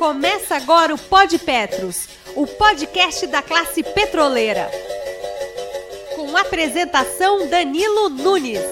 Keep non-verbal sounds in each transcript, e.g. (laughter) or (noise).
Começa agora o Pod Petros, o podcast da classe petroleira. Com apresentação Danilo Nunes.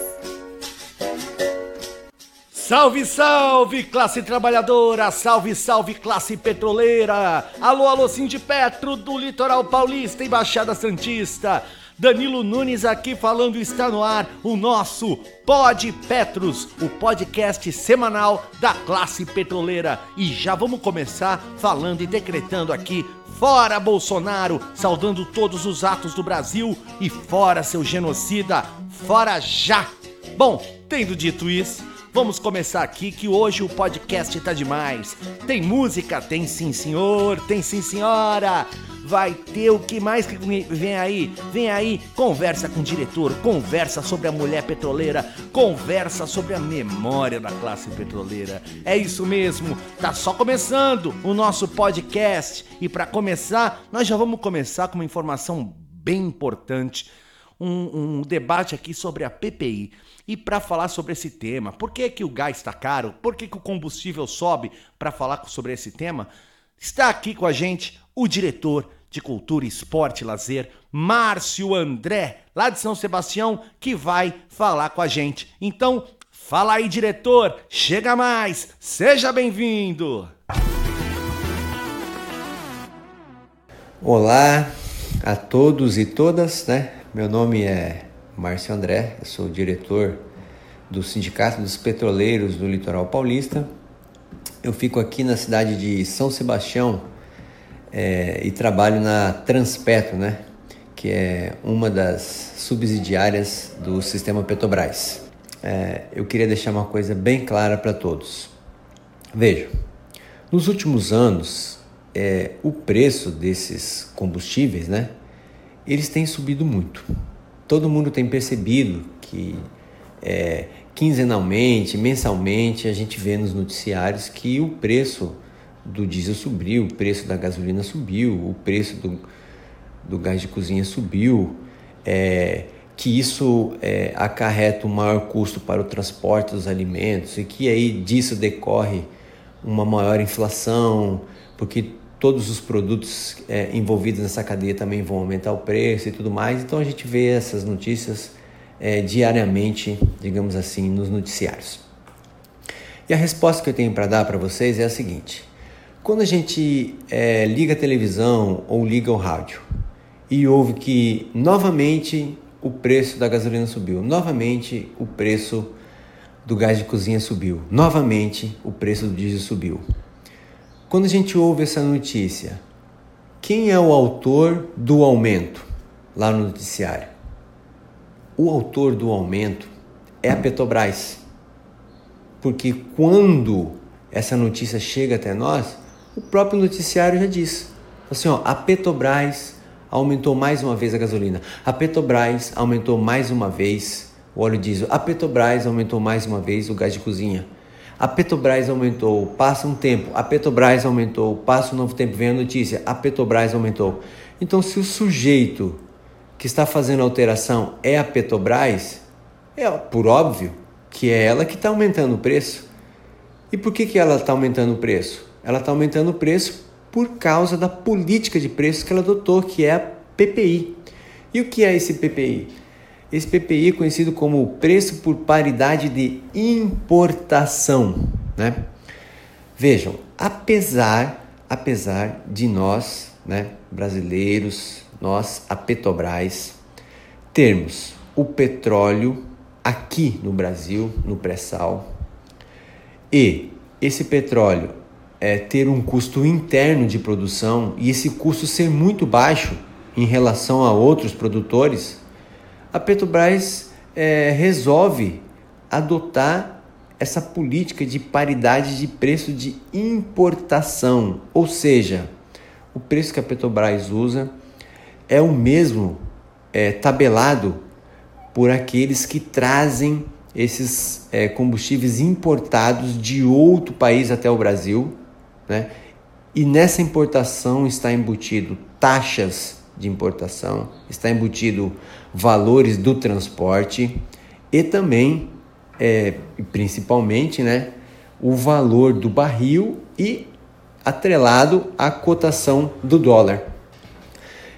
Salve, salve, classe trabalhadora! Salve, salve, classe petroleira! Alô, alô, Petro do Litoral Paulista e Baixada Santista! Danilo Nunes aqui falando, está no ar o nosso Pod Petros, o podcast semanal da classe petroleira. E já vamos começar falando e decretando aqui Fora Bolsonaro, saudando todos os atos do Brasil e fora seu genocida, fora já! Bom, tendo dito isso, Vamos começar aqui que hoje o podcast tá demais. Tem música? Tem sim, senhor. Tem sim, senhora. Vai ter o que mais que vem aí? Vem aí, conversa com o diretor, conversa sobre a mulher petroleira, conversa sobre a memória da classe petroleira. É isso mesmo, tá só começando o nosso podcast. E para começar, nós já vamos começar com uma informação bem importante. Um, um debate aqui sobre a PPI. E para falar sobre esse tema, por que, que o gás está caro? Por que, que o combustível sobe? Para falar sobre esse tema, está aqui com a gente o diretor de Cultura, Esporte e Lazer, Márcio André, lá de São Sebastião, que vai falar com a gente. Então, fala aí, diretor, chega mais, seja bem-vindo! Olá a todos e todas, né? Meu nome é Márcio André, eu sou diretor do Sindicato dos Petroleiros do Litoral Paulista. Eu fico aqui na cidade de São Sebastião é, e trabalho na Transpetro, né? que é uma das subsidiárias do sistema Petrobras. É, eu queria deixar uma coisa bem clara para todos. Vejam, nos últimos anos, é, o preço desses combustíveis, né, eles têm subido muito todo mundo tem percebido que é, quinzenalmente, mensalmente, a gente vê nos noticiários que o preço do diesel subiu, o preço da gasolina subiu, o preço do, do gás de cozinha subiu, é, que isso é, acarreta um maior custo para o transporte dos alimentos e que aí disso decorre uma maior inflação, porque todos os produtos é, envolvidos nessa cadeia também vão aumentar o preço e tudo mais. Então a gente vê essas notícias é, diariamente, digamos assim, nos noticiários. E a resposta que eu tenho para dar para vocês é a seguinte: quando a gente é, liga a televisão ou liga o rádio e ouve que novamente o preço da gasolina subiu, novamente o preço do gás de cozinha subiu, novamente o preço do diesel subiu. Quando a gente ouve essa notícia, quem é o autor do aumento lá no noticiário? O autor do aumento é a Petrobras. Porque quando essa notícia chega até nós, o próprio noticiário já diz. Assim, ó, a Petrobras aumentou mais uma vez a gasolina. A Petrobras aumentou mais uma vez o óleo diesel. A Petrobras aumentou mais uma vez o gás de cozinha. A Petrobras aumentou, passa um tempo, a Petrobras aumentou, passa um novo tempo, vem a notícia, a Petrobras aumentou. Então, se o sujeito que está fazendo a alteração é a Petrobras, é por óbvio que é ela que está aumentando o preço. E por que, que ela está aumentando o preço? Ela está aumentando o preço por causa da política de preços que ela adotou, que é a PPI. E o que é esse PPI? Esse PPI é conhecido como preço por paridade de importação, né? Vejam, apesar, apesar de nós, né, brasileiros, nós, a Petrobras, termos o petróleo aqui no Brasil, no pré-sal, e esse petróleo é, ter um custo interno de produção e esse custo ser muito baixo em relação a outros produtores, a Petrobras é, resolve adotar essa política de paridade de preço de importação, ou seja, o preço que a Petrobras usa é o mesmo é, tabelado por aqueles que trazem esses é, combustíveis importados de outro país até o Brasil, né? E nessa importação está embutido taxas de importação, está embutido valores do transporte e também, é, principalmente, né, o valor do barril e atrelado à cotação do dólar.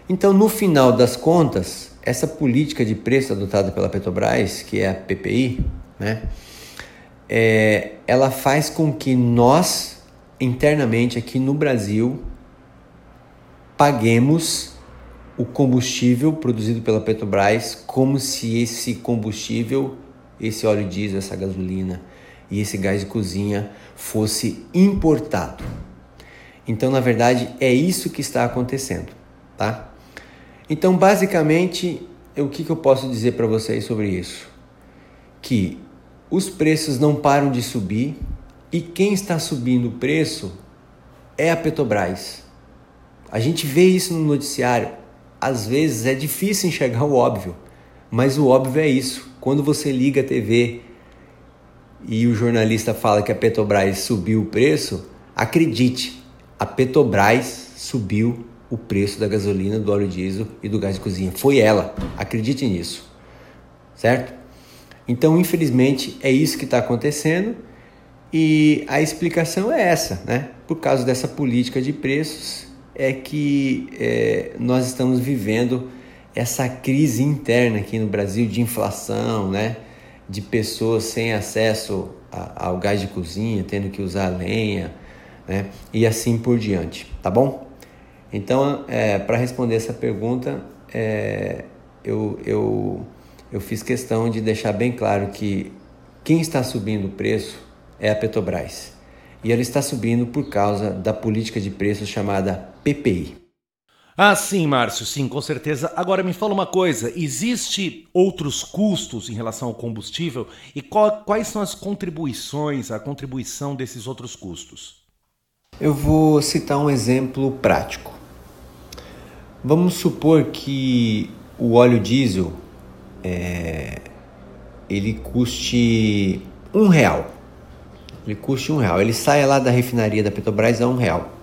Então, no final das contas, essa política de preço adotada pela Petrobras, que é a PPI, né, é, ela faz com que nós, internamente aqui no Brasil, paguemos o combustível produzido pela Petrobras como se esse combustível, esse óleo diesel, essa gasolina e esse gás de cozinha fosse importado. Então, na verdade, é isso que está acontecendo, tá? Então, basicamente, o que, que eu posso dizer para vocês sobre isso? Que os preços não param de subir e quem está subindo o preço é a Petrobras. A gente vê isso no noticiário. Às vezes é difícil enxergar o óbvio, mas o óbvio é isso. Quando você liga a TV e o jornalista fala que a Petrobras subiu o preço, acredite, a Petrobras subiu o preço da gasolina, do óleo diesel e do gás de cozinha. Foi ela, acredite nisso, certo? Então, infelizmente, é isso que está acontecendo e a explicação é essa, né? Por causa dessa política de preços, é que é, nós estamos vivendo essa crise interna aqui no Brasil de inflação, né? De pessoas sem acesso a, ao gás de cozinha, tendo que usar lenha, né? E assim por diante, tá bom? Então, é, para responder essa pergunta, é, eu, eu, eu fiz questão de deixar bem claro que quem está subindo o preço é a Petrobras. E ela está subindo por causa da política de preços chamada PPI. Ah, sim, Márcio, sim, com certeza. Agora me fala uma coisa: existe outros custos em relação ao combustível e qual, quais são as contribuições, a contribuição desses outros custos? Eu vou citar um exemplo prático. Vamos supor que o óleo diesel é, ele custe um real. Ele custe um real. Ele sai lá da refinaria da Petrobras a um real.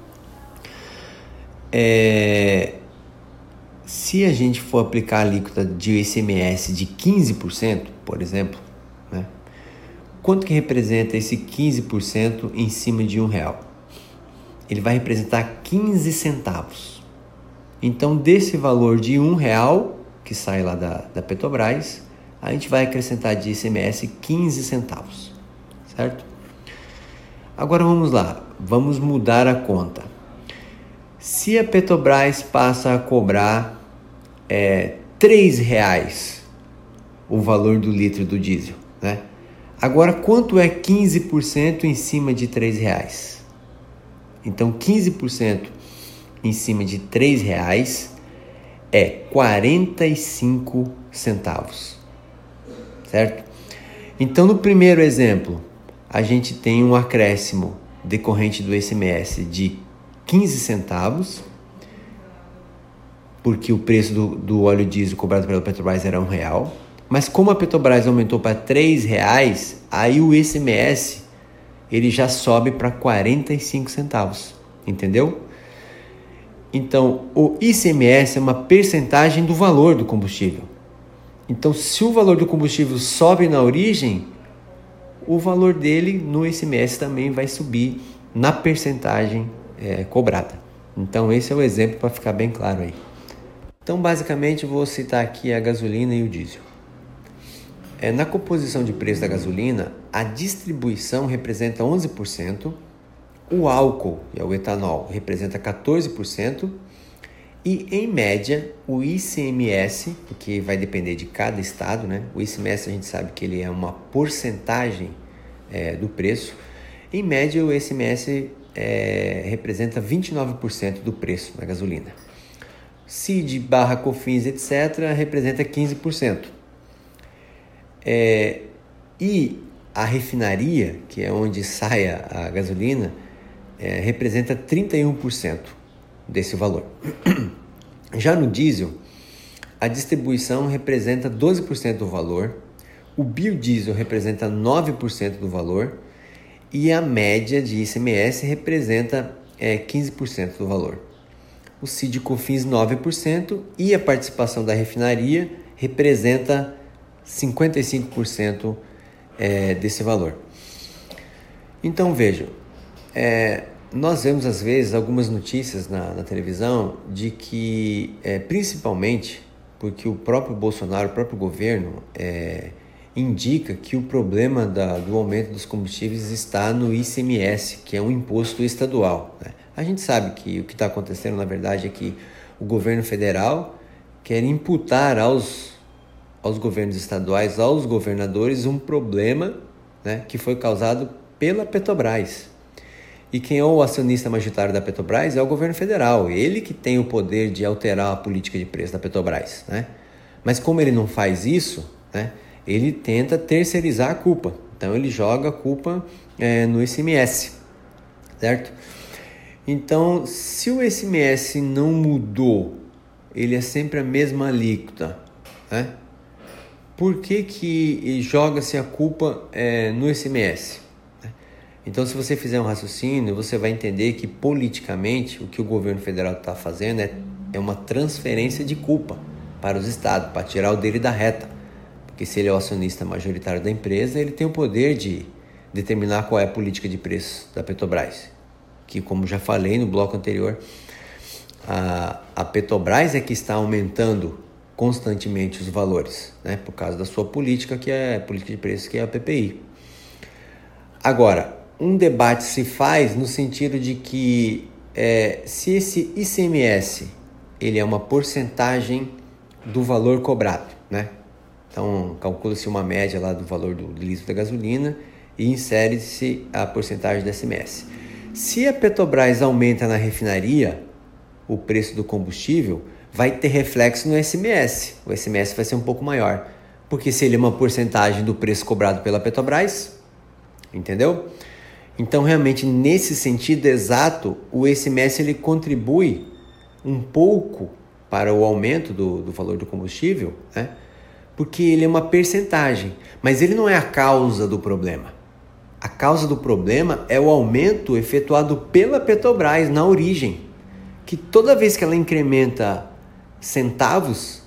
É, se a gente for aplicar a alíquota de ICMS de 15%, por exemplo, né, quanto que representa esse 15% em cima de um real? Ele vai representar 15 centavos. Então, desse valor de um real que sai lá da, da Petrobras, a gente vai acrescentar de ICMS 15 centavos, certo? Agora vamos lá, vamos mudar a conta. Se a Petrobras passa a cobrar é, R$ reais o valor do litro do diesel, né? Agora, quanto é 15% em cima de R$ reais? Então, 15% em cima de R$ reais é 45 centavos, certo? Então, no primeiro exemplo, a gente tem um acréscimo decorrente do ICMS de 15 centavos, porque o preço do, do óleo diesel cobrado pela Petrobras era um real. Mas como a Petrobras aumentou para três reais, aí o ICMS ele já sobe para 45 centavos, entendeu? Então, o ICMS é uma percentagem do valor do combustível. Então, se o valor do combustível sobe na origem, o valor dele no ICMS também vai subir na percentagem é, cobrada. Então esse é o exemplo para ficar bem claro aí. Então basicamente vou citar aqui a gasolina e o diesel. É, na composição de preço da gasolina, a distribuição representa 11%, o álcool, e é o etanol, representa 14%, e em média o ICMS, que vai depender de cada estado, né? O ICMS a gente sabe que ele é uma porcentagem é, do preço. Em média o ICMS é, representa 29% do preço da gasolina. CID barra COFINS, etc., representa 15%. É, e a refinaria, que é onde sai a, gasolina, é, representa 31% desse valor. (clears throat) Já no diesel, a distribuição representa 12% do valor, o biodiesel representa 9% do valor e a média de ICMS representa é, 15% do valor. O CID COFINS 9% e a participação da refinaria representa 55% é, desse valor. Então vejam, é, nós vemos às vezes algumas notícias na, na televisão de que, é, principalmente porque o próprio Bolsonaro, o próprio governo, é, indica que o problema da, do aumento dos combustíveis está no ICMS, que é um imposto estadual. Né? A gente sabe que o que está acontecendo, na verdade, é que o governo federal quer imputar aos, aos governos estaduais, aos governadores, um problema né, que foi causado pela Petrobras. E quem é o acionista majoritário da Petrobras é o governo federal, ele que tem o poder de alterar a política de preço da Petrobras. Né? Mas como ele não faz isso, né, ele tenta terceirizar a culpa. Então ele joga a culpa é, no ICMS, certo? Então, se o ICMS não mudou, ele é sempre a mesma alíquota, né? Por que, que joga-se a culpa é, no ICMS? Então, se você fizer um raciocínio, você vai entender que politicamente o que o governo federal está fazendo é, é uma transferência de culpa para os estados, para tirar o dele da reta. Porque se ele é o acionista majoritário da empresa, ele tem o poder de determinar qual é a política de preço da Petrobras. Que, como já falei no bloco anterior, a, a Petrobras é que está aumentando constantemente os valores, né? por causa da sua política, que é política de preço, que é a PPI. Agora, um debate se faz no sentido de que é, se esse ICMS ele é uma porcentagem do valor cobrado, né? Então calcula-se uma média lá do valor do litro da gasolina e insere-se a porcentagem do ICMS. Se a Petrobras aumenta na refinaria o preço do combustível, vai ter reflexo no ICMS. O ICMS vai ser um pouco maior, porque se ele é uma porcentagem do preço cobrado pela Petrobras, entendeu? Então, realmente, nesse sentido exato, o ICMS ele contribui um pouco para o aumento do, do valor do combustível, né? Porque ele é uma percentagem, mas ele não é a causa do problema. A causa do problema é o aumento efetuado pela Petrobras na origem, que toda vez que ela incrementa centavos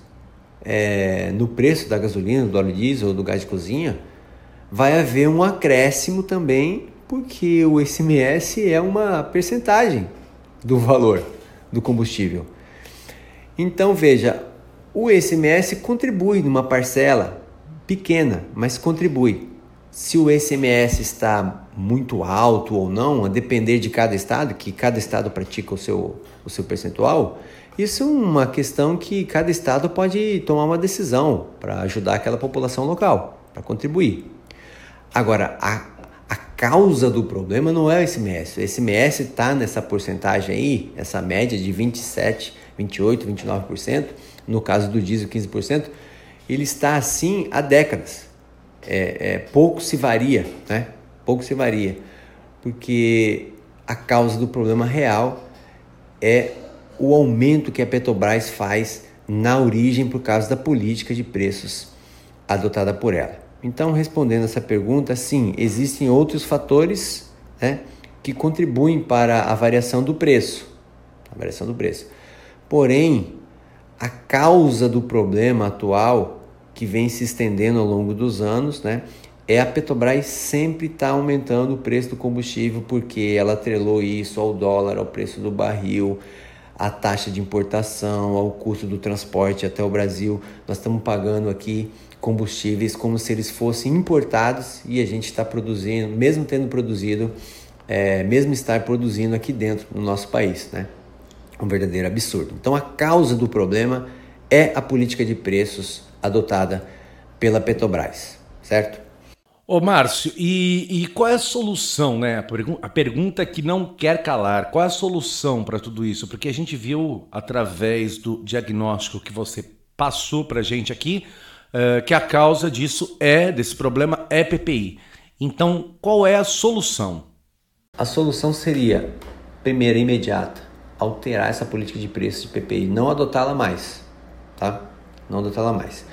é, no preço da gasolina, do óleo diesel ou do gás de cozinha, vai haver um acréscimo também porque o ICMS é uma percentagem do valor do combustível. Então veja, o ICMS contribui numa parcela pequena, mas contribui. Se o ICMS está muito alto ou não, a depender de cada estado, que cada estado pratica o seu, o seu percentual, isso é uma questão que cada estado pode tomar uma decisão para ajudar aquela população local, para contribuir. Agora, a causa do problema não é o SMS. O SMS está nessa porcentagem aí, essa média de 27, 28, 29%, no caso do diesel 15%, ele está assim há décadas. É, é, pouco se varia, né? Pouco se varia, porque a causa do problema real é o aumento que a Petrobras faz na origem por causa da política de preços adotada por ela. Então, respondendo essa pergunta, sim, existem outros fatores né, que contribuem para a variação do preço. A variação do preço. Porém, a causa do problema atual, que vem se estendendo ao longo dos anos, né, é a Petrobras sempre estar tá aumentando o preço do combustível porque ela atrelou isso ao dólar, ao preço do barril, à taxa de importação, ao custo do transporte até o Brasil. Nós estamos pagando aqui combustíveis como se eles fossem importados e a gente está produzindo, mesmo tendo produzido, é, mesmo estar produzindo aqui dentro no nosso país, né? Um verdadeiro absurdo. Então a causa do problema é a política de preços adotada pela Petrobras, certo? Ô Márcio, e, e, qual é a solução, né? A, pergu a, pergunta que não quer calar, qual é a solução para tudo isso? Porque a gente viu através do diagnóstico que você passou para a gente aqui, uh, que a causa disso é, desse problema, é PPI. Então, qual é a solução? A solução seria, primeira imediata, alterar essa política de preços de PPI, não adotá-la mais, tá? Não adotá-la mais.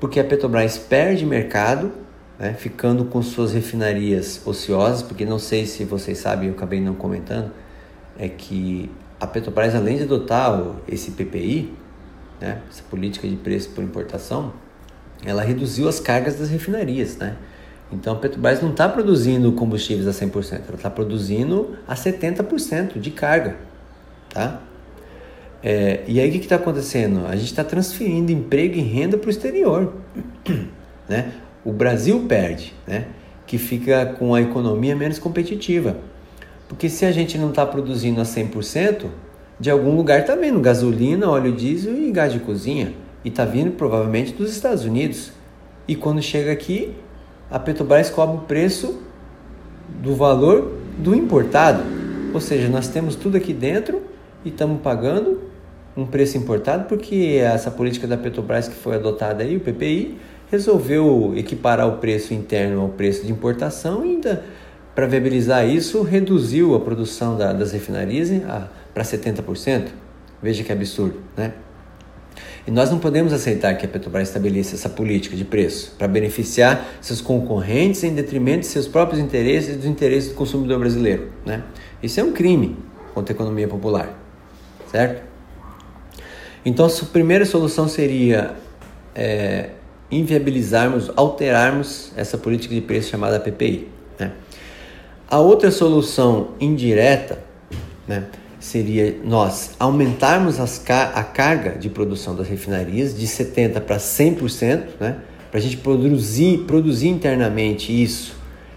Porque a Petrobras perde mercado, né, ficando com suas refinarias ociosas, porque não sei se vocês sabem, eu acabei não comentando, é que a Petrobras, além de adotar esse PPI, né, essa política de preço por importação, ela reduziu as cargas das refinarias, né? Então a Petrobras não está produzindo combustíveis a 100%, ela está produzindo a 70% de carga. Tá? É, e aí o que está acontecendo? A gente está transferindo emprego e renda para o exterior. (clears throat) Né? O Brasil perde, né? que fica com a economia menos competitiva. Porque se a gente não está produzindo a 100%, de algum lugar está vindo gasolina, óleo diesel e gás de cozinha. E está vindo provavelmente dos Estados Unidos. E quando chega aqui, a Petrobras cobra o preço do valor do importado. Ou seja, nós temos tudo aqui dentro e estamos pagando um preço importado porque essa política da Petrobras que foi adotada aí, o PPI, resolveu equiparar o preço interno ao preço de importação e ainda para viabilizar isso reduziu a produção da, das refinarias para 70%. Veja que absurdo, né? E nós não podemos aceitar que a Petrobras estabeleça essa política de preço para beneficiar seus concorrentes em detrimento de seus próprios interesses e dos interesses do consumidor brasileiro. Né? Isso é um crime contra a economia popular, certo? Então, a primeira solução seria é, inviabilizarmos, alterarmos essa política de preço chamada PPI. Né? A outra solução indireta, né? seria nós aumentarmos a carga de produção das refinarias de 70% para 100%, né? para a gente produzir, produzir internamente isso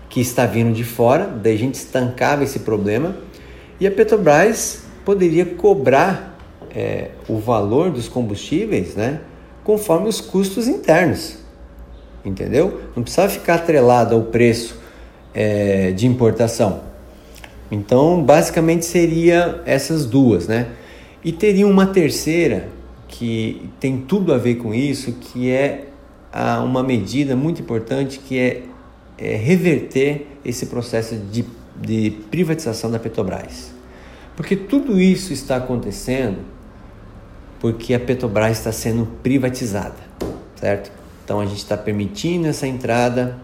que está vindo de fora, daí a gente estancava esse problema e a Petrobras poderia cobrar é, o valor dos combustíveis né? conforme os custos internos, entendeu? Não precisava ficar atrelado ao preço é, de importação. Então, basicamente seria essas duas, né? E teria uma terceira que tem tudo a ver com isso, que é a, uma medida muito importante que é, é reverter esse processo de, de privatização da Petrobras. Porque tudo isso está acontecendo porque a Petrobras está sendo privatizada, certo? Então a gente está permitindo essa entrada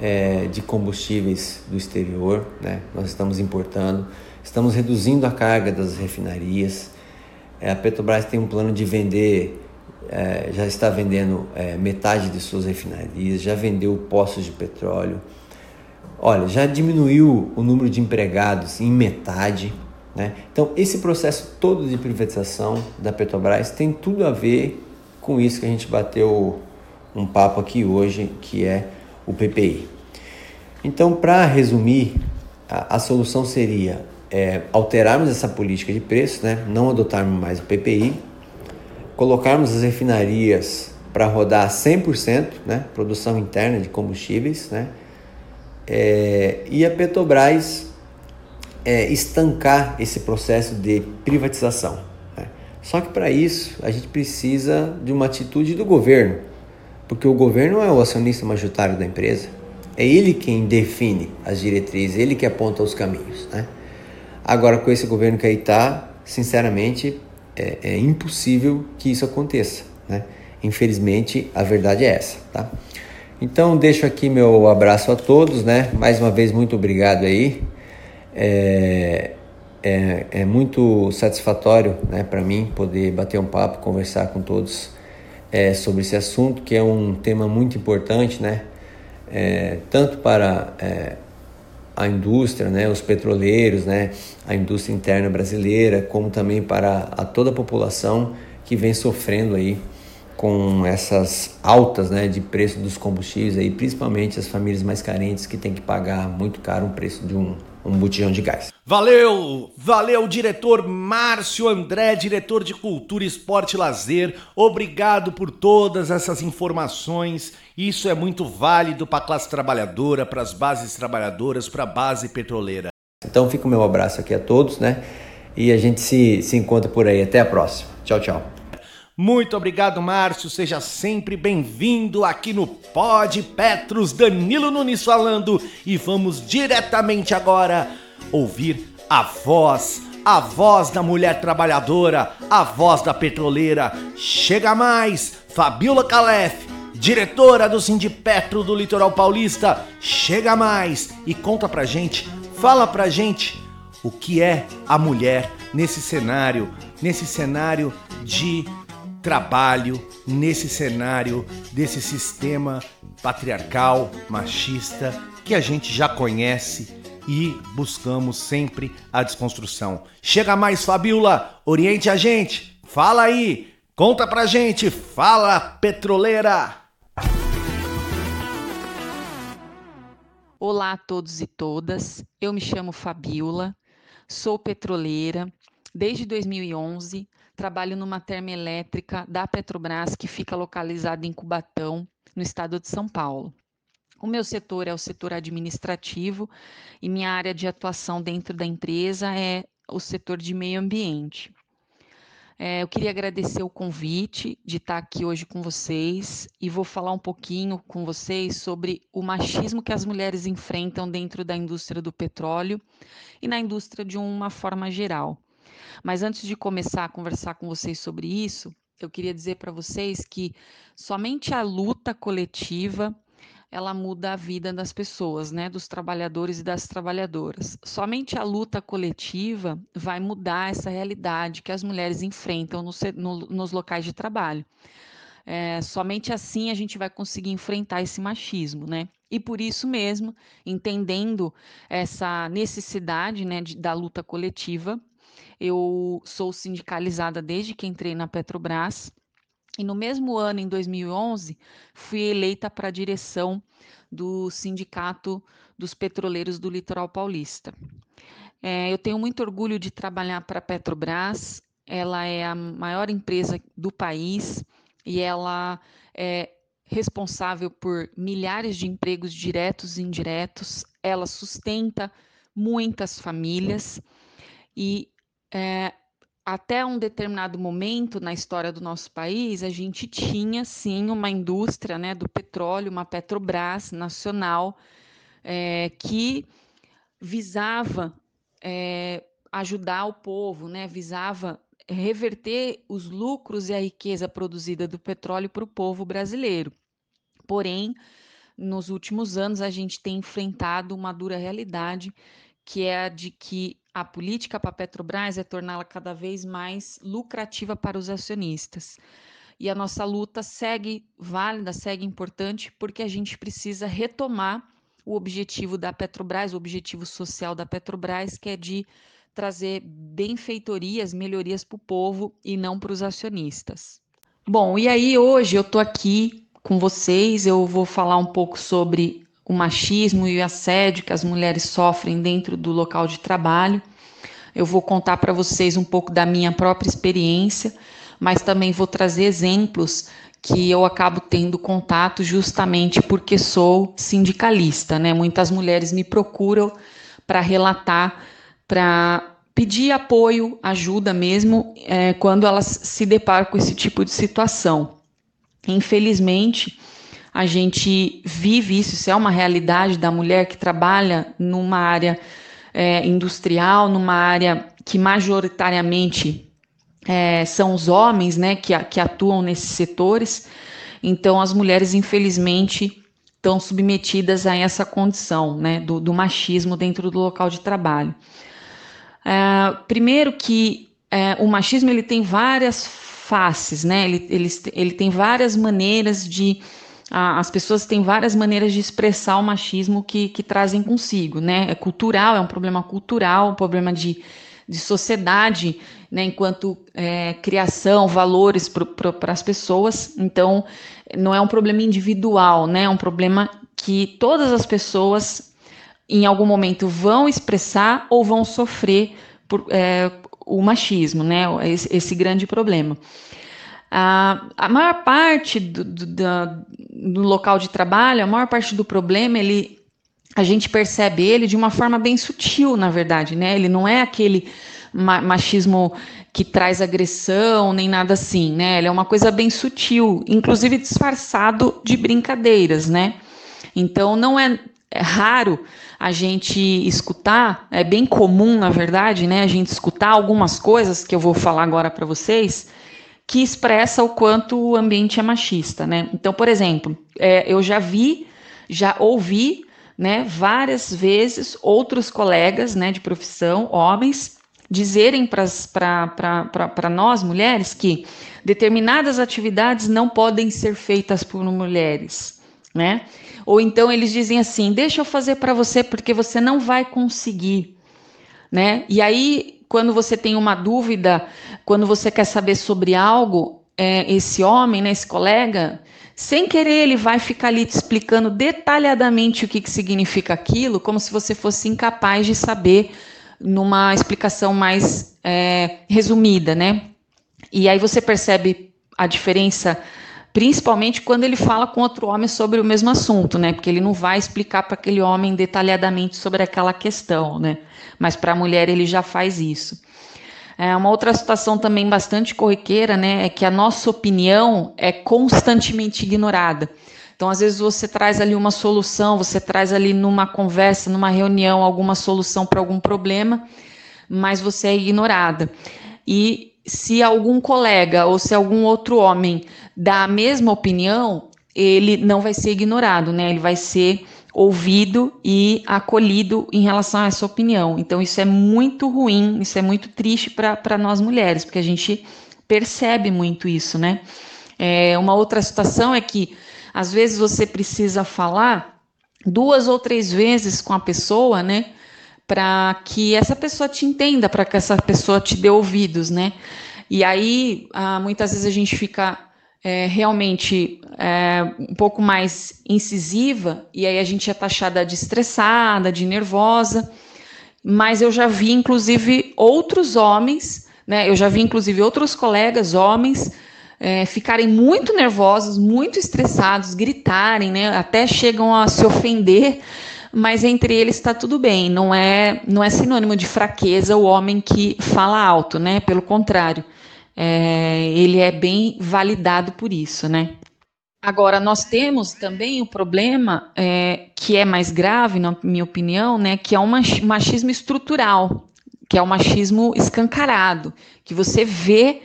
é, de combustíveis do exterior, né? nós estamos importando, estamos reduzindo a carga das refinarias. É, a Petrobras tem um plano de vender, é, já está vendendo é, metade de suas refinarias, já vendeu postos de petróleo. Olha, já diminuiu o número de empregados em metade. Né? Então, esse processo todo de privatização da Petrobras tem tudo a ver com isso que a gente bateu um papo aqui hoje, que é o PPI. Então, para resumir, a, a, solução seria é, alterarmos essa política de preço, né? não adotarmos mais o PPI, colocarmos as refinarias para rodar 100%, né? produção interna de combustíveis, né? É, e a Petrobras é, estancar esse processo de privatização. Né? Só que para isso a gente precisa de uma atitude do governo, porque o governo é o acionista majoritário da empresa, é ele quem define as diretrizes, ele que aponta os caminhos. Né? Agora, com esse governo que aí está, sinceramente, é, é, impossível que isso aconteça. Né? Infelizmente, a verdade é essa. Tá? Então, deixo aqui meu abraço a todos. Né? Mais uma vez, muito obrigado aí. É, é, é muito satisfatório né, para mim poder bater um papo, conversar com todos é, sobre esse assunto, que é um tema muito importante, né? É, tanto para é, a indústria, né, os petroleiros, né, a indústria interna brasileira, como também para a toda a população que vem sofrendo aí com essas altas né, de preço dos combustíveis, aí, principalmente as famílias mais carentes que têm que pagar muito caro o preço de um, um botijão de gás. Valeu, valeu, diretor Márcio André, diretor de Cultura, Esporte e Lazer. Obrigado por todas essas informações. Isso é muito válido para a classe trabalhadora, para as bases trabalhadoras, para a base petroleira. Então fica o meu abraço aqui a todos, né? E a gente se, se encontra por aí. Até a próxima. Tchau, tchau. Muito obrigado, Márcio. Seja sempre bem-vindo aqui no Pod Petros. Danilo Nunes falando. E vamos diretamente agora ouvir a voz, a voz da mulher trabalhadora, a voz da petroleira. Chega mais, Fabiola Calef, diretora do Sindipetro do Litoral Paulista. Chega mais e conta pra gente, fala pra gente o que é a mulher nesse cenário, nesse cenário de trabalho nesse cenário desse sistema patriarcal, machista, que a gente já conhece e buscamos sempre a desconstrução. Chega mais, Fabiola, oriente a gente. Fala aí, conta pra gente. Fala, petroleira. Olá a todos e todas. Eu me chamo Fabiola, sou petroleira. Desde 2011, trabalho numa termoelétrica da Petrobras que fica localizada em Cubatão, no estado de São Paulo. O meu setor é o setor administrativo e minha área de atuação dentro da empresa é o setor de meio ambiente. É, eu queria agradecer o convite de estar aqui hoje com vocês e vou falar um pouquinho com vocês sobre o machismo que as mulheres enfrentam dentro da indústria do petróleo e na indústria de uma forma geral. Mas antes de começar a conversar com vocês sobre isso, eu queria dizer para vocês que somente a luta coletiva ela muda a vida das pessoas, né, dos trabalhadores e das trabalhadoras. Somente a luta coletiva vai mudar essa realidade que as mulheres enfrentam no, no, nos locais de trabalho. É, somente assim a gente vai conseguir enfrentar esse machismo, né? E por isso mesmo, entendendo essa necessidade né, de, da luta coletiva, eu sou sindicalizada desde que entrei na Petrobras e no mesmo ano, em 2011, fui eleita para a direção do Sindicato dos Petroleiros do Litoral Paulista. É, eu tenho muito orgulho de trabalhar para a Petrobras, ela é a maior empresa do país e ela é responsável por milhares de empregos diretos e indiretos, ela sustenta muitas famílias e é, até um determinado momento na história do nosso país, a gente tinha sim uma indústria né, do petróleo, uma Petrobras nacional, é, que visava é, ajudar o povo, né, visava reverter os lucros e a riqueza produzida do petróleo para o povo brasileiro. Porém, nos últimos anos, a gente tem enfrentado uma dura realidade, que é a de que a política para a Petrobras é torná-la cada vez mais lucrativa para os acionistas. E a nossa luta segue válida, segue importante, porque a gente precisa retomar o objetivo da Petrobras, o objetivo social da Petrobras, que é de trazer benfeitorias, melhorias para o povo e não para os acionistas. Bom, e aí hoje eu estou aqui com vocês, eu vou falar um pouco sobre o machismo e o assédio que as mulheres sofrem dentro do local de trabalho. Eu vou contar para vocês um pouco da minha própria experiência, mas também vou trazer exemplos que eu acabo tendo contato justamente porque sou sindicalista, né? Muitas mulheres me procuram para relatar, para pedir apoio, ajuda mesmo, é, quando elas se deparam com esse tipo de situação. Infelizmente, a gente vive isso, isso é uma realidade da mulher que trabalha numa área é, industrial, numa área que majoritariamente é, são os homens né, que, que atuam nesses setores. Então, as mulheres, infelizmente, estão submetidas a essa condição né, do, do machismo dentro do local de trabalho. É, primeiro que é, o machismo ele tem várias faces, né? ele, ele, ele tem várias maneiras de as pessoas têm várias maneiras de expressar o machismo que, que trazem consigo, né? É cultural, é um problema cultural, um problema de, de sociedade, né? Enquanto é, criação, valores para as pessoas. Então, não é um problema individual, né? É um problema que todas as pessoas, em algum momento, vão expressar ou vão sofrer por, é, o machismo, né? Esse, esse grande problema. A, a maior parte do, do, do, local de trabalho, a maior parte do problema, ele, a gente percebe ele de uma forma bem sutil, na verdade, né? Ele não é aquele machismo que traz agressão, nem nada assim, né? Ele é uma coisa bem sutil, inclusive disfarçado de brincadeiras, né? Então não é, é raro a gente escutar, é bem comum, na verdade, né? A gente escutar algumas coisas que eu vou falar agora para vocês que expressa o quanto o ambiente é machista, né? Então, por exemplo, é, eu já vi, já ouvi, né, várias vezes outros colegas, né, de profissão, homens, dizerem para nós mulheres que determinadas atividades não podem ser feitas por mulheres. né? Ou então eles dizem assim: deixa eu fazer para você porque você não vai conseguir, né? E aí, quando você tem uma dúvida, quando você quer saber sobre algo, é, esse homem, né, esse colega, sem querer, ele vai ficar ali te explicando detalhadamente o que, que significa aquilo, como se você fosse incapaz de saber numa explicação mais é, resumida, né? E aí você percebe a diferença, principalmente quando ele fala com outro homem sobre o mesmo assunto, né? Porque ele não vai explicar para aquele homem detalhadamente sobre aquela questão, né? Mas para a mulher ele já faz isso. É uma outra situação também bastante corriqueira, né? É que a nossa opinião é constantemente ignorada. Então, às vezes, você traz ali uma solução, você traz ali numa conversa, numa reunião, alguma solução para algum problema, mas você é ignorada. E se algum colega ou se algum outro homem dá a mesma opinião, ele não vai ser ignorado, né? Ele vai ser ouvido e acolhido em relação a essa opinião. Então, isso é muito ruim, isso é muito triste para nós mulheres, porque a gente percebe muito isso, né? É, uma outra situação é que às vezes você precisa falar duas ou três vezes com a pessoa, né? Para que essa pessoa te entenda, para que essa pessoa te dê ouvidos, né? E aí, ah, muitas vezes a gente fica é, realmente é, um pouco mais incisiva, e aí a gente é taxada de estressada, de nervosa. Mas eu já vi, inclusive, outros homens, né? Eu já vi, inclusive, outros colegas homens é, ficarem muito nervosos, muito estressados, gritarem, né? Até chegam a se ofender, mas entre eles está tudo bem. Não é, não é sinônimo de fraqueza o homem que fala alto, né? Pelo contrário, é, ele é bem validado por isso, né? Agora, nós temos também o problema é, que é mais grave, na minha opinião, né, que é um machismo estrutural, que é o machismo escancarado, que você vê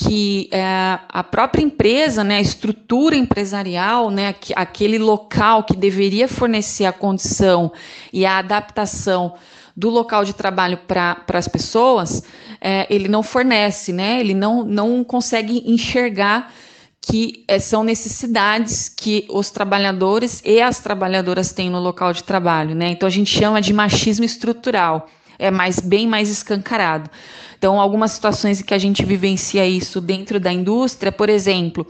que é, a própria empresa, né, a estrutura empresarial, né, aquele local que deveria fornecer a condição e a adaptação do local de trabalho para as pessoas, é, ele não fornece, né, ele não, não consegue enxergar que é, são necessidades que os trabalhadores e as trabalhadoras têm no local de trabalho, né? Então a gente chama de machismo estrutural, é mais bem mais escancarado. Então, algumas situações em que a gente vivencia isso dentro da indústria, por exemplo,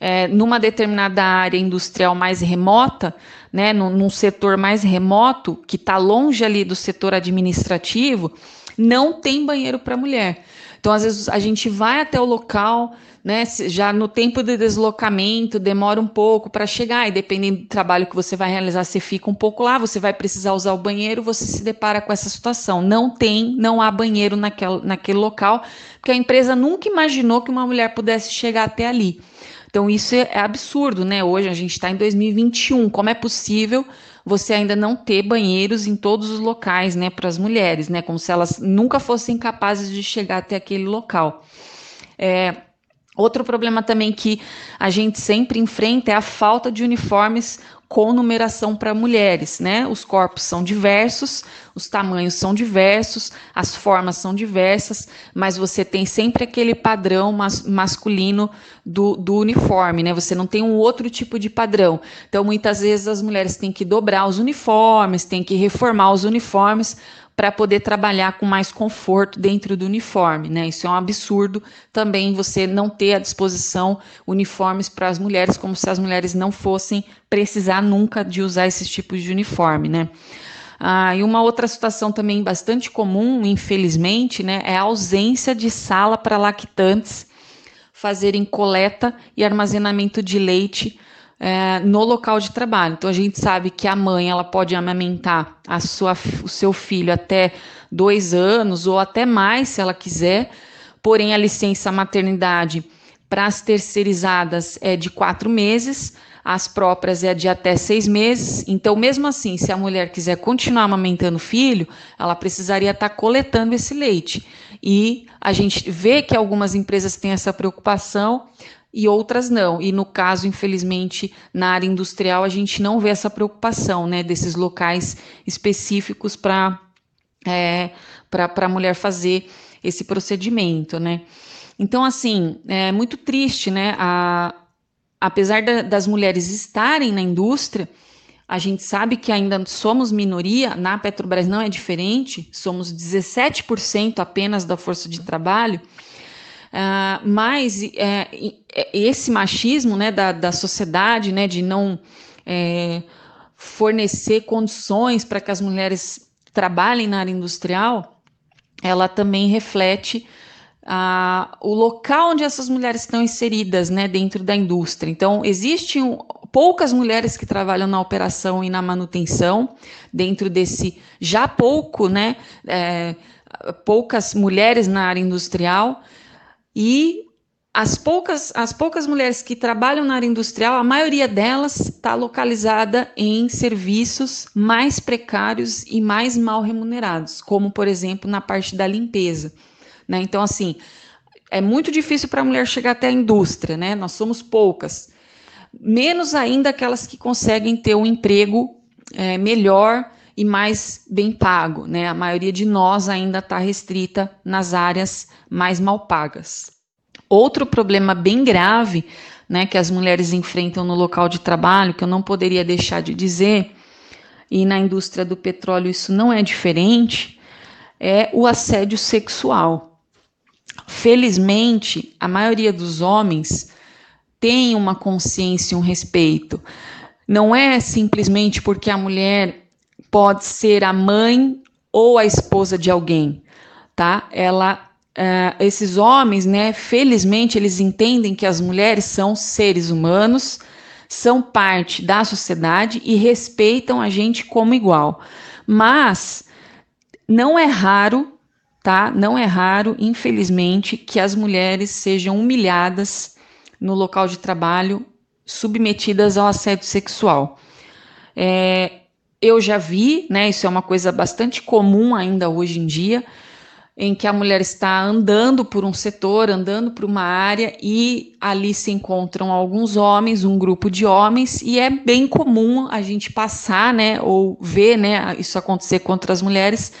é, numa determinada área industrial mais remota, né, num, num setor mais remoto, que está longe ali do setor administrativo, não tem banheiro para mulher. Então, às vezes, a gente vai até o local, né? Já no tempo de deslocamento, demora um pouco para chegar, e dependendo do trabalho que você vai realizar, você fica um pouco lá, você vai precisar usar o banheiro, você se depara com essa situação. Não tem, não há banheiro naquele, naquele local, porque a empresa nunca imaginou que uma mulher pudesse chegar até ali. Então, isso é, é absurdo, né? Hoje a gente está em 2021. Como é possível você ainda não ter banheiros em todos os locais, né, para as mulheres, né, como se elas nunca fossem capazes de chegar até aquele local. É, outro problema também que a gente sempre enfrenta é a falta de uniformes com numeração para mulheres, né? Os corpos são diversos, os tamanhos são diversos, as formas são diversas, mas você tem sempre aquele padrão mas, masculino do, do uniforme, né? Você não tem um outro tipo de padrão. Então, muitas vezes as mulheres têm que dobrar os uniformes, têm que reformar os uniformes para poder trabalhar com mais conforto dentro do uniforme, né? Isso é um absurdo também você não ter à disposição uniformes para as mulheres, como se as mulheres não fossem precisar nunca de usar esses tipos de uniforme, né? Ah, e uma outra situação também bastante comum, infelizmente, né, é a ausência de sala para lactantes fazerem coleta e armazenamento de leite é, no local de trabalho. Então a gente sabe que a mãe ela pode amamentar a sua, o seu filho até dois anos ou até mais, se ela quiser. Porém, a licença maternidade para as terceirizadas é de quatro meses, as próprias é de até seis meses. Então, mesmo assim, se a mulher quiser continuar amamentando o filho, ela precisaria estar tá coletando esse leite. E a gente vê que algumas empresas têm essa preocupação, e outras não. E no caso, infelizmente, na área industrial, a gente não vê essa preocupação, né, desses locais específicos para é, a mulher fazer esse procedimento, né? Então, assim, é muito triste, né, a, apesar da, das mulheres estarem na indústria, a gente sabe que ainda somos minoria, na Petrobras não é diferente, somos 17% apenas da força de trabalho, uh, mas é, esse machismo né, da, da sociedade, né, de não é, fornecer condições para que as mulheres trabalhem na área industrial, ela também reflete ah, o local onde essas mulheres estão inseridas né, dentro da indústria. Então, existem poucas mulheres que trabalham na operação e na manutenção, dentro desse já pouco, né, é, poucas mulheres na área industrial, e as poucas, as poucas mulheres que trabalham na área industrial, a maioria delas está localizada em serviços mais precários e mais mal remunerados, como, por exemplo, na parte da limpeza. Né? Então, assim, é muito difícil para a mulher chegar até a indústria, né? Nós somos poucas. Menos ainda aquelas que conseguem ter um emprego é, melhor e mais bem pago, né? A maioria de nós ainda está restrita nas áreas mais mal pagas. Outro problema bem grave, né, que as mulheres enfrentam no local de trabalho, que eu não poderia deixar de dizer, e na indústria do petróleo isso não é diferente, é o assédio sexual. Felizmente, a maioria dos homens tem uma consciência e um respeito. Não é simplesmente porque a mulher pode ser a mãe ou a esposa de alguém, tá? Ela, uh, esses homens, né? Felizmente, eles entendem que as mulheres são seres humanos, são parte da sociedade e respeitam a gente como igual. Mas não é raro tá? Não é raro, infelizmente, que as mulheres sejam humilhadas no local de trabalho, submetidas ao assédio sexual. É, eu já vi, né? Isso é uma coisa bastante comum ainda hoje em dia, em que a mulher está andando por um setor, andando por uma área e ali se encontram alguns homens, um grupo de homens, e é bem comum a gente passar, né, ou ver, né, isso acontecer contra as mulheres,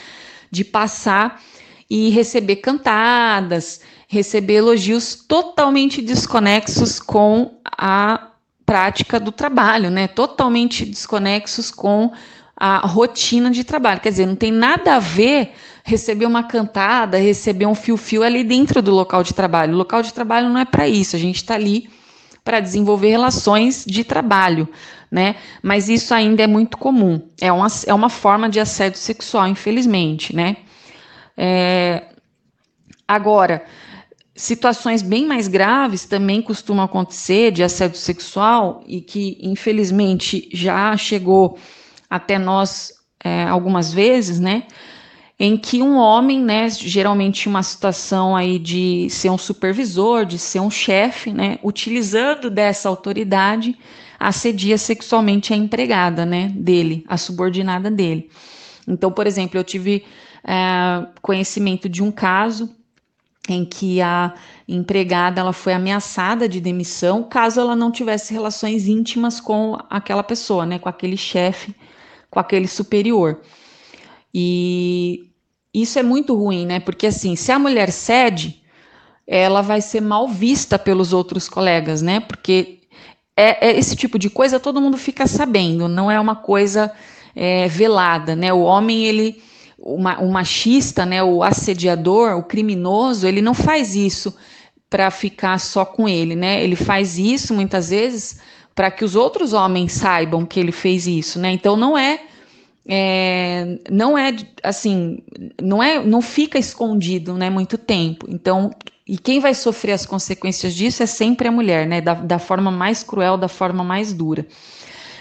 de passar e receber cantadas, receber elogios totalmente desconexos com a prática do trabalho, né? Totalmente desconexos com a rotina de trabalho. Quer dizer, não tem nada a ver receber uma cantada, receber um fio-fio ali dentro do local de trabalho. O local de trabalho não é para isso. A gente está ali para desenvolver relações de trabalho, né? Mas isso ainda é muito comum. É uma, é uma forma de assédio sexual, infelizmente, né? É, agora, situações bem mais graves também costumam acontecer de assédio sexual e que, infelizmente, já chegou até nós é, algumas vezes, né? Em que um homem, né, geralmente uma situação aí de ser um supervisor, de ser um chefe, né, utilizando dessa autoridade, assedia sexualmente a empregada, né, dele, a subordinada dele. Então, por exemplo, eu tive é, conhecimento de um caso em que a empregada ela foi ameaçada de demissão caso ela não tivesse relações íntimas com aquela pessoa, né, com aquele chefe, com aquele superior. E isso é muito ruim, né? Porque assim, se a mulher cede, ela vai ser mal vista pelos outros colegas, né? Porque é, é esse tipo de coisa todo mundo fica sabendo, não é uma coisa é, velada, né? O homem ele o, machista, né, o assediador, o criminoso, ele não faz isso para ficar só com ele, né? Ele faz isso muitas vezes para que os outros homens saibam que ele fez isso, né? Então não é, é, não é assim, não é, não fica escondido, né? Muito tempo. Então e quem vai sofrer as consequências disso é sempre a mulher, né? Da, da forma mais cruel, da forma mais dura.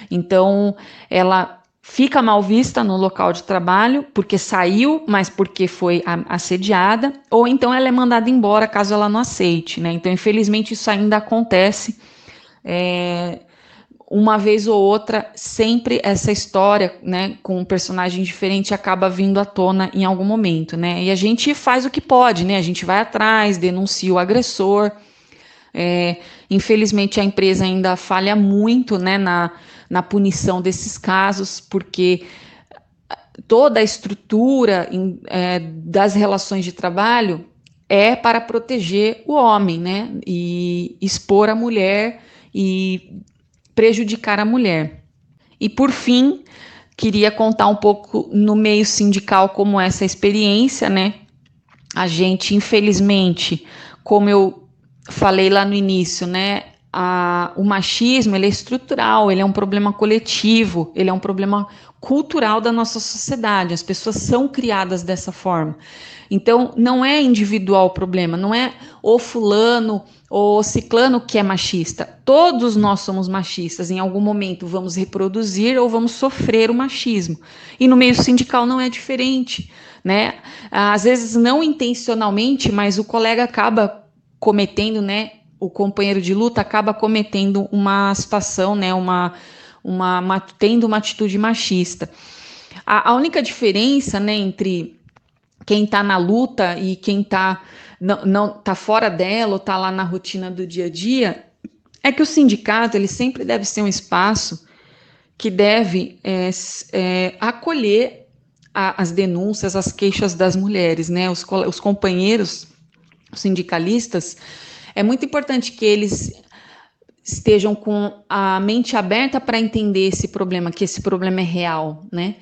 Então ela fica mal vista no local de trabalho porque saiu, mas porque foi assediada, ou então ela é mandada embora caso ela não aceite, né? Então, infelizmente, isso ainda acontece. É, uma vez ou outra, sempre essa história, né, com um personagem diferente acaba vindo à tona em algum momento, né? E a gente faz o que pode, né? A gente vai atrás, denuncia o agressor. É, infelizmente, a empresa ainda falha muito, né, na na punição desses casos, porque toda a estrutura em, é, das relações de trabalho é para proteger o homem, né? E expor a mulher e prejudicar a mulher. E por fim, queria contar um pouco no meio sindical como essa experiência, né? A gente, infelizmente, como eu falei lá no início, né? A, o machismo ele é estrutural, ele é um problema coletivo, ele é um problema cultural da nossa sociedade. As pessoas são criadas dessa forma. Então, não é individual o problema, não é o fulano ou ciclano que é machista. Todos nós somos machistas. Em algum momento vamos reproduzir ou vamos sofrer o machismo. E no meio sindical não é diferente, né? Às vezes não intencionalmente, mas o colega acaba cometendo, né? O companheiro de luta acaba cometendo uma situação, né? Uma, uma, uma tendo uma atitude machista. A, a única diferença, né, entre quem está na luta e quem está não, não tá fora dela ou está lá na rotina do dia a dia, é que o sindicato ele sempre deve ser um espaço que deve é, é, acolher a, as denúncias, as queixas das mulheres, né? Os, os companheiros os sindicalistas, é muito importante que eles estejam com a mente aberta para entender esse problema, que esse problema é real, né?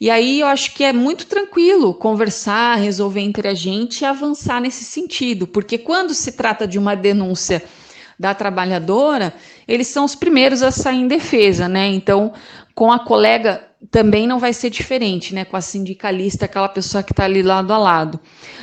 E aí eu acho que é muito tranquilo conversar, resolver entre a gente e avançar nesse sentido, porque quando se trata de uma denúncia da trabalhadora, eles são os primeiros a sair em defesa, né? Então, com a colega também não vai ser diferente, né? Com a sindicalista, aquela pessoa que está ali lado a lado.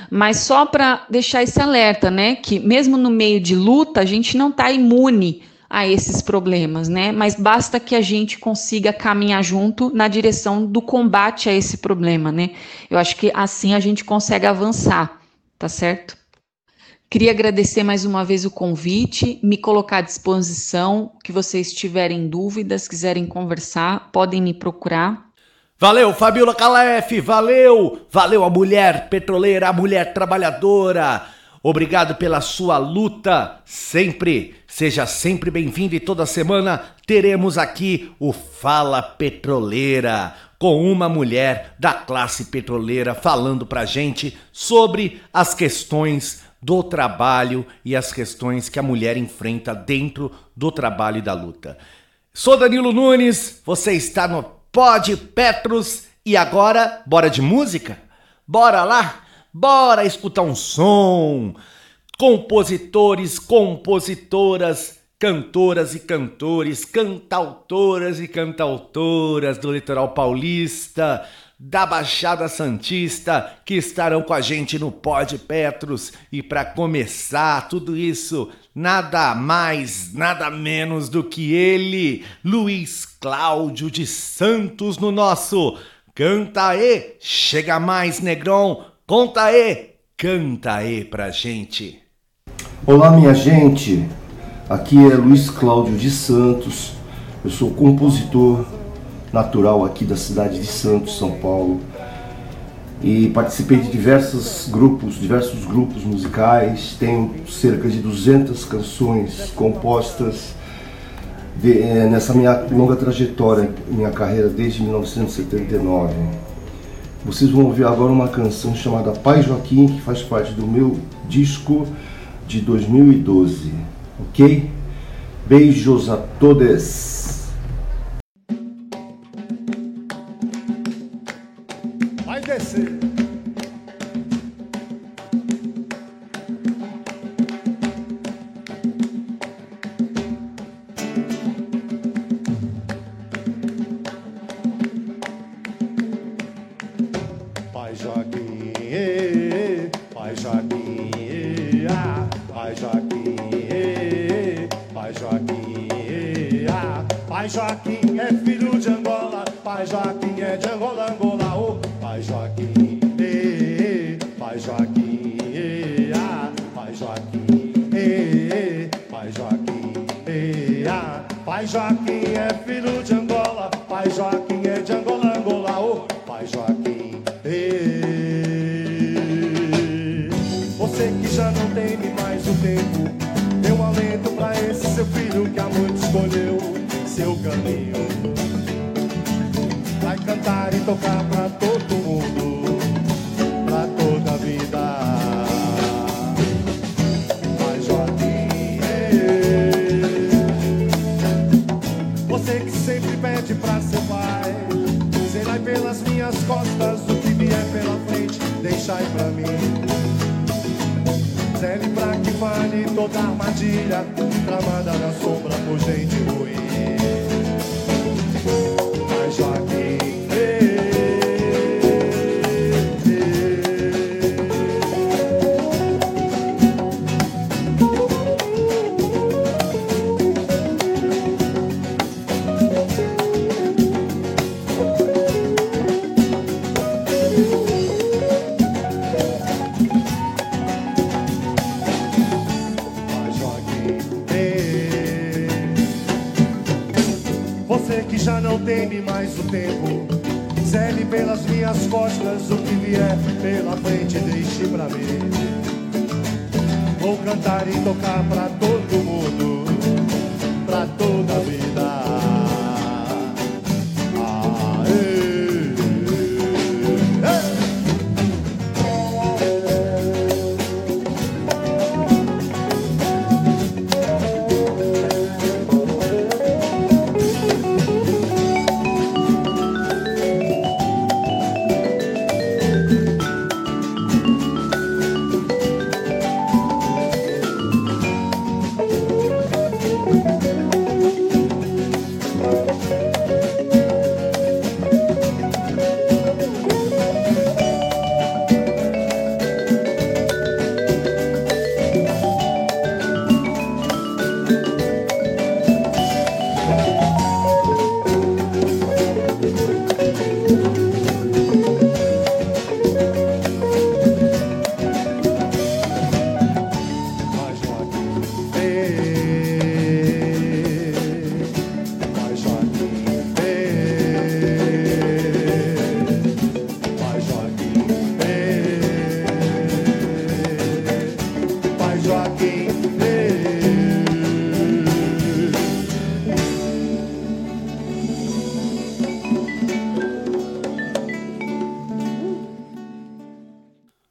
Mas só para deixar esse alerta, né? Que mesmo no meio de luta, a gente não está imune a esses problemas, né? Mas basta que a gente consiga caminhar junto na direção do combate a esse problema, né? Eu acho que assim a gente consegue avançar, tá certo? Queria agradecer mais uma vez o convite, me colocar à disposição, que vocês tiverem dúvidas, quiserem conversar, podem me procurar. Valeu, Fabiola Calef, valeu! Valeu a mulher petroleira, a mulher trabalhadora. Obrigado pela sua luta, sempre. Seja sempre bem-vindo e toda semana teremos aqui o Fala Petroleira com uma mulher da classe petroleira falando pra gente sobre as questões do trabalho e as questões que a mulher enfrenta dentro do trabalho e da luta. Sou Danilo Nunes, você está no Pod Petros e agora, bora de música? Bora lá? Bora escutar um som compositores, compositoras, cantoras e cantores, cantautoras e cantautoras do litoral paulista, da Baixada Santista, que estarão com a gente no Pod Petros. E para começar tudo isso, nada mais, nada menos do que ele, Luiz Cláudio de Santos, no nosso Canta aí, chega mais, Negron, conta aí, canta aí pra gente. Olá, minha gente. Aqui é Luiz Cláudio de Santos. Eu sou compositor natural aqui da cidade de Santos, São Paulo. E participei de diversos grupos, diversos grupos musicais. Tenho cerca de 200 canções compostas de, é, nessa minha longa trajetória, minha carreira desde 1979. Vocês vão ouvir agora uma canção chamada Pai Joaquim, que faz parte do meu disco de 2012, ok? Beijos a todos! tempo. Um alento para esse seu filho que há muito escolheu seu caminho. Vai cantar e tocar para todos. Armadilha, tramada na sombra por gente ruim.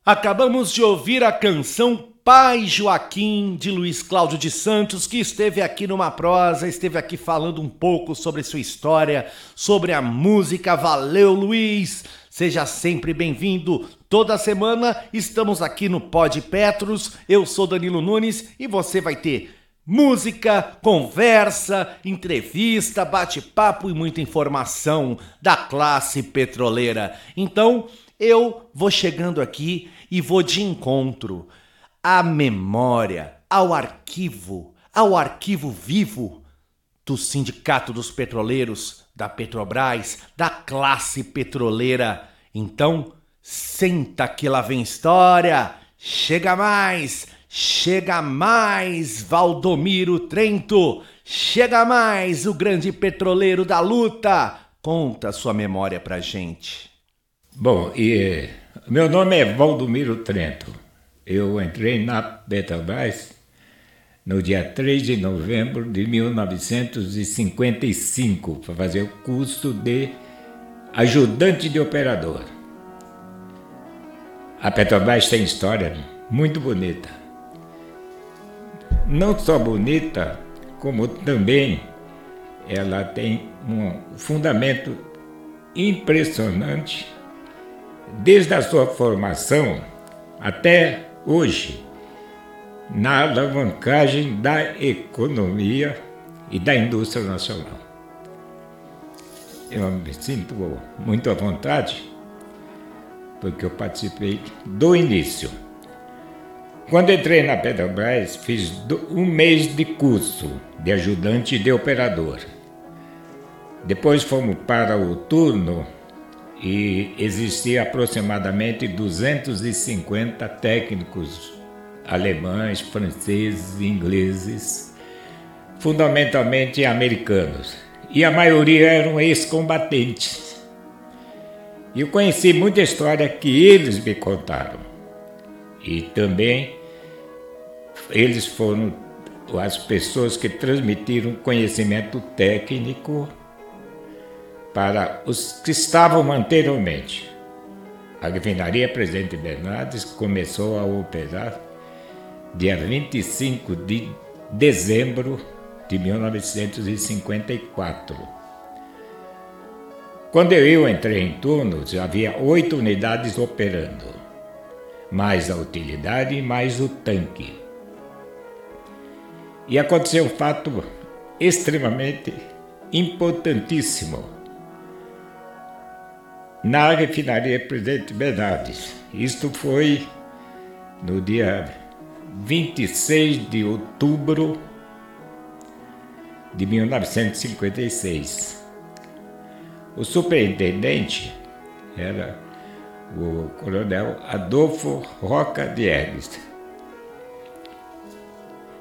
Acabamos de ouvir a canção Pai Joaquim de Luiz Cláudio de Santos, que esteve aqui numa prosa, esteve aqui falando um pouco sobre sua história, sobre a música. Valeu, Luiz! Seja sempre bem-vindo. Toda semana estamos aqui no Pod Petros. Eu sou Danilo Nunes e você vai ter música, conversa, entrevista, bate-papo e muita informação da classe petroleira. Então, eu vou chegando aqui e vou de encontro à memória, ao arquivo, ao arquivo vivo do Sindicato dos Petroleiros, da Petrobras, da classe petroleira. Então, senta que lá vem história. Chega mais, chega mais, Valdomiro Trento. Chega mais, o grande petroleiro da luta. Conta sua memória pra gente. Bom, e meu nome é Valdomiro Trento. Eu entrei na Petrobras no dia 3 de novembro de 1955 para fazer o curso de ajudante de operador. A Petrobras tem história muito bonita. Não só bonita, como também ela tem um fundamento impressionante desde a sua formação até hoje, na alavancagem da economia e da indústria nacional. Eu me sinto muito à vontade, porque eu participei do início. Quando entrei na Petrobras, fiz um mês de curso de ajudante de operador. Depois fomos para o turno e existia aproximadamente 250 técnicos alemães, franceses, ingleses, fundamentalmente americanos. E a maioria eram ex-combatentes. E eu conheci muita história que eles me contaram. E também eles foram as pessoas que transmitiram conhecimento técnico para os que estavam anteriormente. A refinaria Presidente Bernardes começou a operar dia 25 de dezembro de 1954. Quando eu entrei em turnos, havia oito unidades operando, mais a utilidade e mais o tanque. E aconteceu um fato extremamente importantíssimo na refinaria Presidente Bernardes. Isto foi no dia 26 de outubro de 1956. O superintendente era o coronel Adolfo Roca Diegues,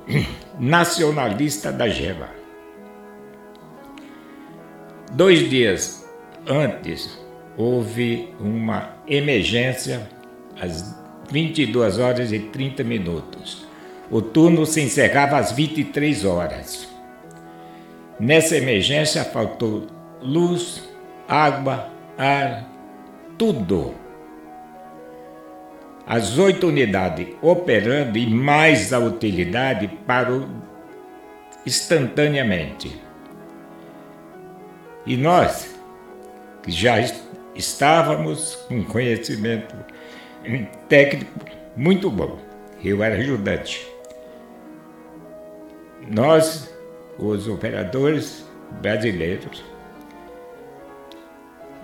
(clears throat) nacionalista da Gema. Dois dias antes, houve uma emergência às 22 horas e 30 minutos. O turno se encerrava às 23 horas. Nessa emergência faltou luz, água, ar, tudo. As oito unidades operando e mais a utilidade parou instantaneamente. E nós, que já estávamos com conhecimento técnico muito bom, eu era ajudante. Nós, os operadores brasileiros,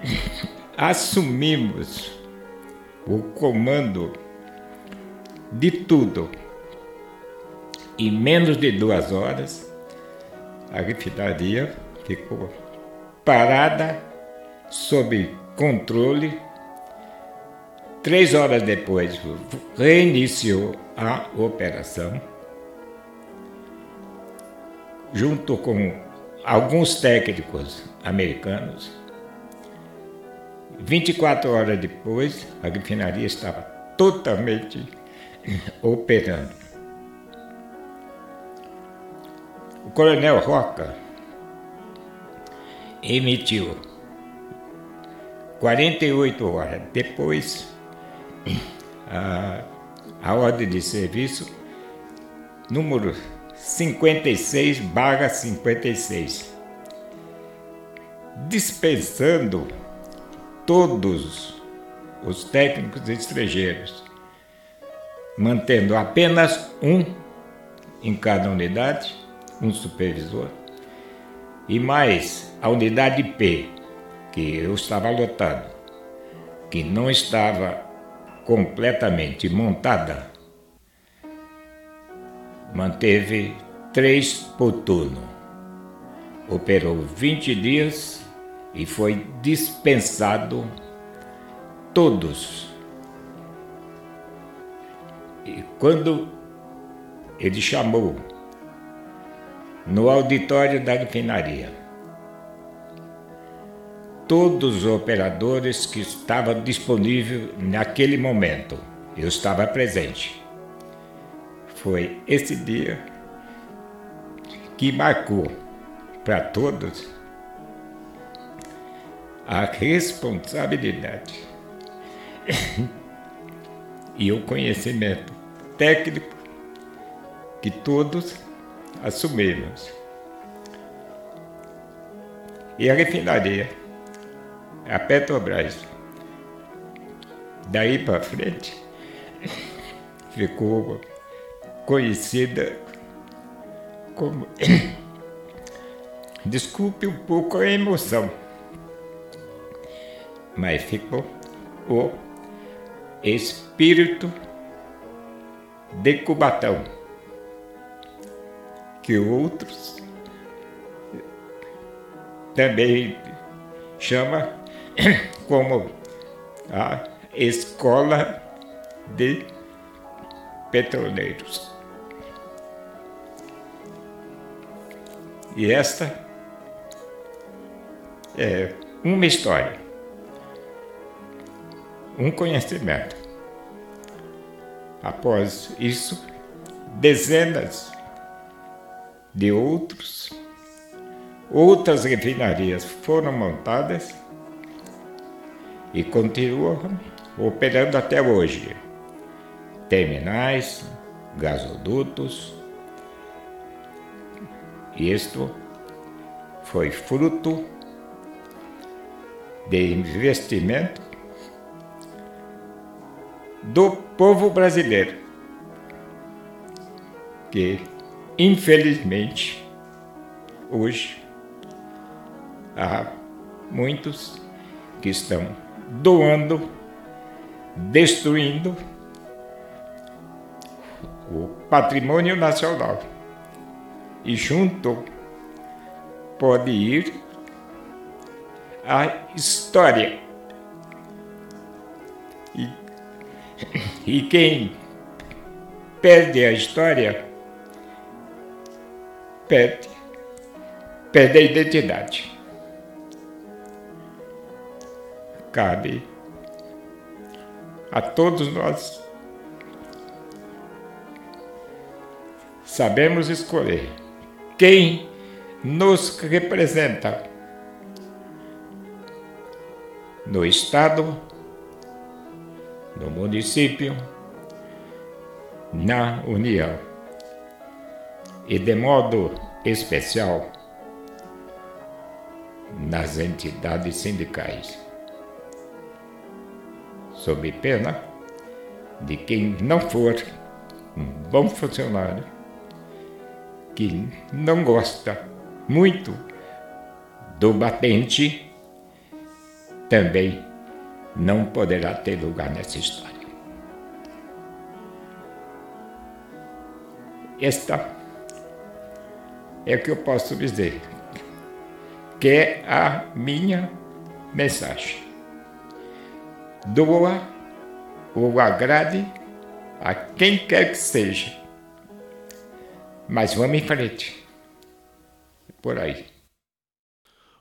(laughs) assumimos o comando de tudo. Em menos de duas horas, a refinaria ficou parada, sob controle. Três horas depois, reiniciou a operação, junto com alguns técnicos americanos 24 horas depois, a refinaria estava totalmente (laughs) operando. O coronel Roca emitiu 48 horas. Depois (clears throat) a, a ordem de serviço número 56 barra 56 dispensando todos os técnicos estrangeiros, mantendo apenas um em cada unidade, um supervisor, e mais a unidade P, que eu estava lotado, que não estava completamente montada, manteve três por turno. Operou 20 dias e foi dispensado todos. E quando ele chamou no auditório da refinaria todos os operadores que estavam disponíveis naquele momento, eu estava presente. Foi esse dia que marcou para todos a responsabilidade (laughs) e o conhecimento técnico que todos assumimos. E a refinaria, a Petrobras, daí para frente, ficou conhecida como. (coughs) Desculpe um pouco a emoção mas ficou o espírito de Cubatão, que outros também chama como a escola de petroleiros. E esta é uma história um conhecimento. Após isso, dezenas de outros, outras refinarias foram montadas e continuam operando até hoje. Terminais, gasodutos. Isto foi fruto de investimento do povo brasileiro, que infelizmente hoje há muitos que estão doando, destruindo o patrimônio nacional. E junto pode ir a história. E, e quem perde a história, perde, perde a identidade. Cabe a todos nós. Sabemos escolher quem nos representa no Estado, no município, na União. E, de modo especial, nas entidades sindicais, sob pena de quem não for um bom funcionário, que não gosta muito do batente também não poderá ter lugar nessa história. Esta é o que eu posso dizer, que é a minha mensagem. Doa ou agrade a quem quer que seja, mas vamos em frente. Por aí.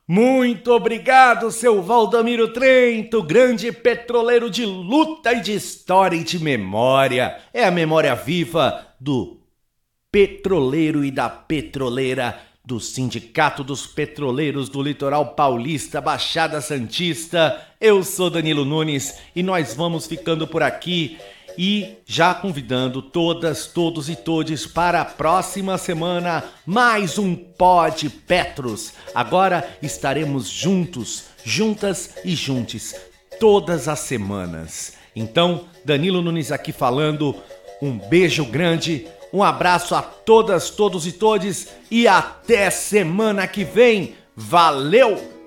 Muito obrigado, seu Valdamiro Trento, grande petroleiro de luta e de história e de memória. É a memória viva do petroleiro e da petroleira do Sindicato dos Petroleiros do Litoral Paulista, Baixada Santista. Eu sou Danilo Nunes e nós vamos ficando por aqui e já convidando todas, todos e todes para a próxima semana mais um Pod Petros. Agora estaremos juntos, juntas e juntes todas as semanas. Então, Danilo Nunes aqui falando. Um beijo grande, um abraço a todas, todos e todes e até semana que vem. Valeu!